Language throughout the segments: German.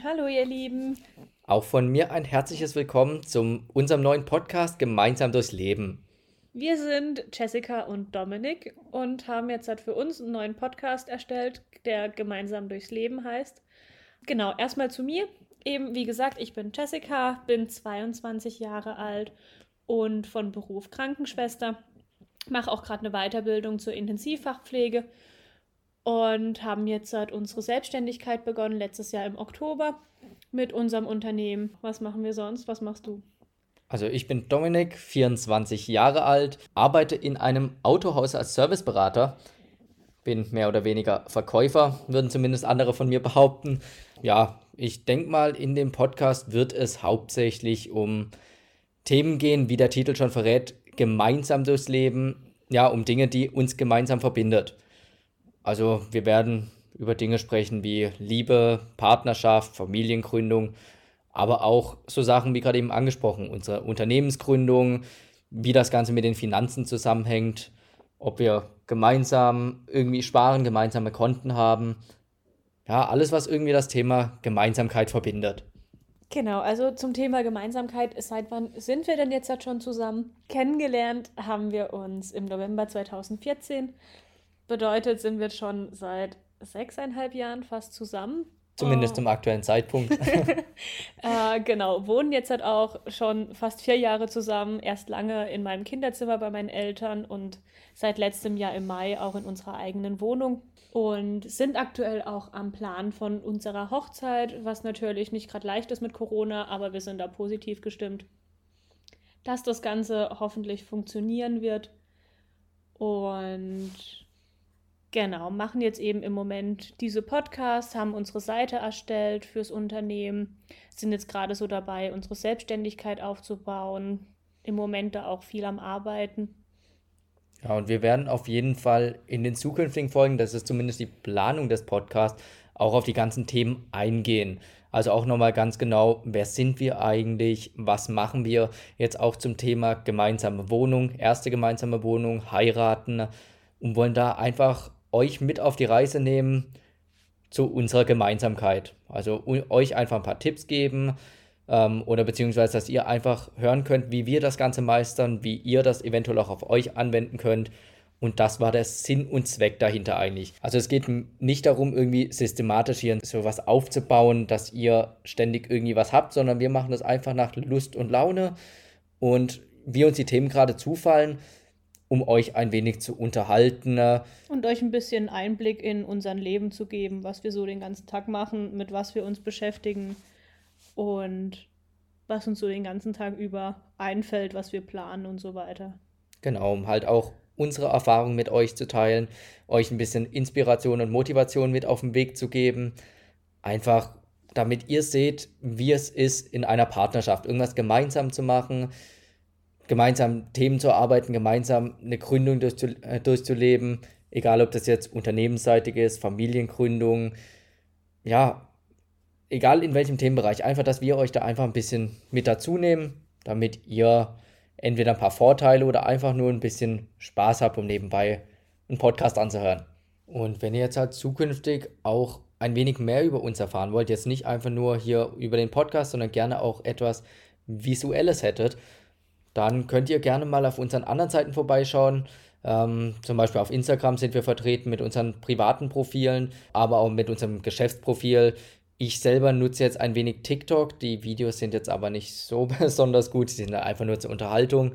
Hallo ihr Lieben. Auch von mir ein herzliches Willkommen zu unserem neuen Podcast Gemeinsam durchs Leben. Wir sind Jessica und Dominik und haben jetzt halt für uns einen neuen Podcast erstellt, der Gemeinsam durchs Leben heißt. Genau, erstmal zu mir. Eben, wie gesagt, ich bin Jessica, bin 22 Jahre alt und von Beruf Krankenschwester. Mache auch gerade eine Weiterbildung zur Intensivfachpflege und haben jetzt seit unsere Selbstständigkeit begonnen, letztes Jahr im Oktober mit unserem Unternehmen. Was machen wir sonst? Was machst du? Also ich bin Dominik, 24 Jahre alt, arbeite in einem Autohaus als Serviceberater, bin mehr oder weniger Verkäufer, würden zumindest andere von mir behaupten. Ja, ich denke mal, in dem Podcast wird es hauptsächlich um Themen gehen, wie der Titel schon verrät, gemeinsam durchs Leben, ja, um Dinge, die uns gemeinsam verbindet. Also wir werden über Dinge sprechen wie Liebe, Partnerschaft, Familiengründung, aber auch so Sachen wie gerade eben angesprochen, unsere Unternehmensgründung, wie das Ganze mit den Finanzen zusammenhängt, ob wir gemeinsam irgendwie sparen, gemeinsame Konten haben. Ja, alles, was irgendwie das Thema Gemeinsamkeit verbindet. Genau, also zum Thema Gemeinsamkeit, seit wann sind wir denn jetzt schon zusammen? Kennengelernt haben wir uns im November 2014 Bedeutet, sind wir schon seit sechseinhalb Jahren fast zusammen. Zumindest oh. zum aktuellen Zeitpunkt. äh, genau, wohnen jetzt halt auch schon fast vier Jahre zusammen. Erst lange in meinem Kinderzimmer bei meinen Eltern und seit letztem Jahr im Mai auch in unserer eigenen Wohnung. Und sind aktuell auch am Plan von unserer Hochzeit, was natürlich nicht gerade leicht ist mit Corona, aber wir sind da positiv gestimmt, dass das Ganze hoffentlich funktionieren wird. Und Genau, machen jetzt eben im Moment diese Podcasts, haben unsere Seite erstellt fürs Unternehmen, sind jetzt gerade so dabei, unsere Selbstständigkeit aufzubauen, im Moment da auch viel am Arbeiten. Ja, und wir werden auf jeden Fall in den zukünftigen Folgen, das ist zumindest die Planung des Podcasts, auch auf die ganzen Themen eingehen. Also auch nochmal ganz genau, wer sind wir eigentlich, was machen wir jetzt auch zum Thema gemeinsame Wohnung, erste gemeinsame Wohnung, heiraten und wollen da einfach euch mit auf die Reise nehmen zu unserer Gemeinsamkeit. Also euch einfach ein paar Tipps geben ähm, oder beziehungsweise, dass ihr einfach hören könnt, wie wir das Ganze meistern, wie ihr das eventuell auch auf euch anwenden könnt. Und das war der Sinn und Zweck dahinter eigentlich. Also es geht nicht darum, irgendwie systematisch hier sowas aufzubauen, dass ihr ständig irgendwie was habt, sondern wir machen das einfach nach Lust und Laune und wie uns die Themen gerade zufallen, um euch ein wenig zu unterhalten. Und euch ein bisschen Einblick in unser Leben zu geben, was wir so den ganzen Tag machen, mit was wir uns beschäftigen und was uns so den ganzen Tag über einfällt, was wir planen und so weiter. Genau, um halt auch unsere Erfahrungen mit euch zu teilen, euch ein bisschen Inspiration und Motivation mit auf den Weg zu geben. Einfach damit ihr seht, wie es ist, in einer Partnerschaft irgendwas gemeinsam zu machen, gemeinsam Themen zu arbeiten, gemeinsam eine Gründung durchzu, äh, durchzuleben, egal ob das jetzt unternehmensseitig ist, Familiengründung, ja, egal in welchem Themenbereich, einfach, dass wir euch da einfach ein bisschen mit dazu nehmen, damit ihr entweder ein paar Vorteile oder einfach nur ein bisschen Spaß habt, um nebenbei einen Podcast anzuhören. Und wenn ihr jetzt halt zukünftig auch ein wenig mehr über uns erfahren wollt, jetzt nicht einfach nur hier über den Podcast, sondern gerne auch etwas Visuelles hättet, dann könnt ihr gerne mal auf unseren anderen Seiten vorbeischauen. Ähm, zum Beispiel auf Instagram sind wir vertreten mit unseren privaten Profilen, aber auch mit unserem Geschäftsprofil. Ich selber nutze jetzt ein wenig TikTok. Die Videos sind jetzt aber nicht so besonders gut. Sie sind einfach nur zur Unterhaltung.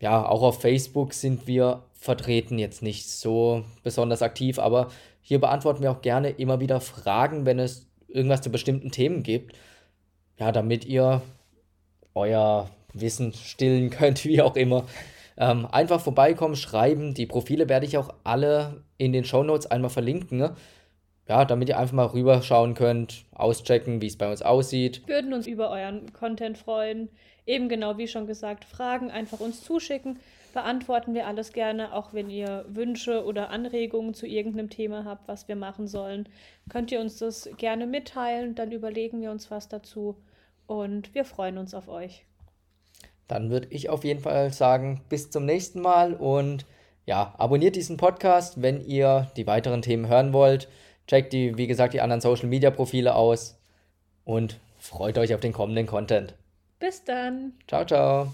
Ja, auch auf Facebook sind wir vertreten, jetzt nicht so besonders aktiv, aber hier beantworten wir auch gerne immer wieder Fragen, wenn es irgendwas zu bestimmten Themen gibt. Ja, damit ihr euer Wissen stillen könnt, wie auch immer. Ähm, einfach vorbeikommen, schreiben. Die Profile werde ich auch alle in den Show Notes einmal verlinken. Ne? Ja, damit ihr einfach mal rüberschauen könnt, auschecken, wie es bei uns aussieht. Wir würden uns über euren Content freuen. Eben genau wie schon gesagt, Fragen einfach uns zuschicken. Beantworten wir alles gerne, auch wenn ihr Wünsche oder Anregungen zu irgendeinem Thema habt, was wir machen sollen. Könnt ihr uns das gerne mitteilen, dann überlegen wir uns was dazu und wir freuen uns auf euch dann würde ich auf jeden Fall sagen, bis zum nächsten Mal und ja, abonniert diesen Podcast, wenn ihr die weiteren Themen hören wollt. Checkt die, wie gesagt, die anderen Social Media Profile aus. und freut euch auf den kommenden Content. Bis dann. Ciao, ciao.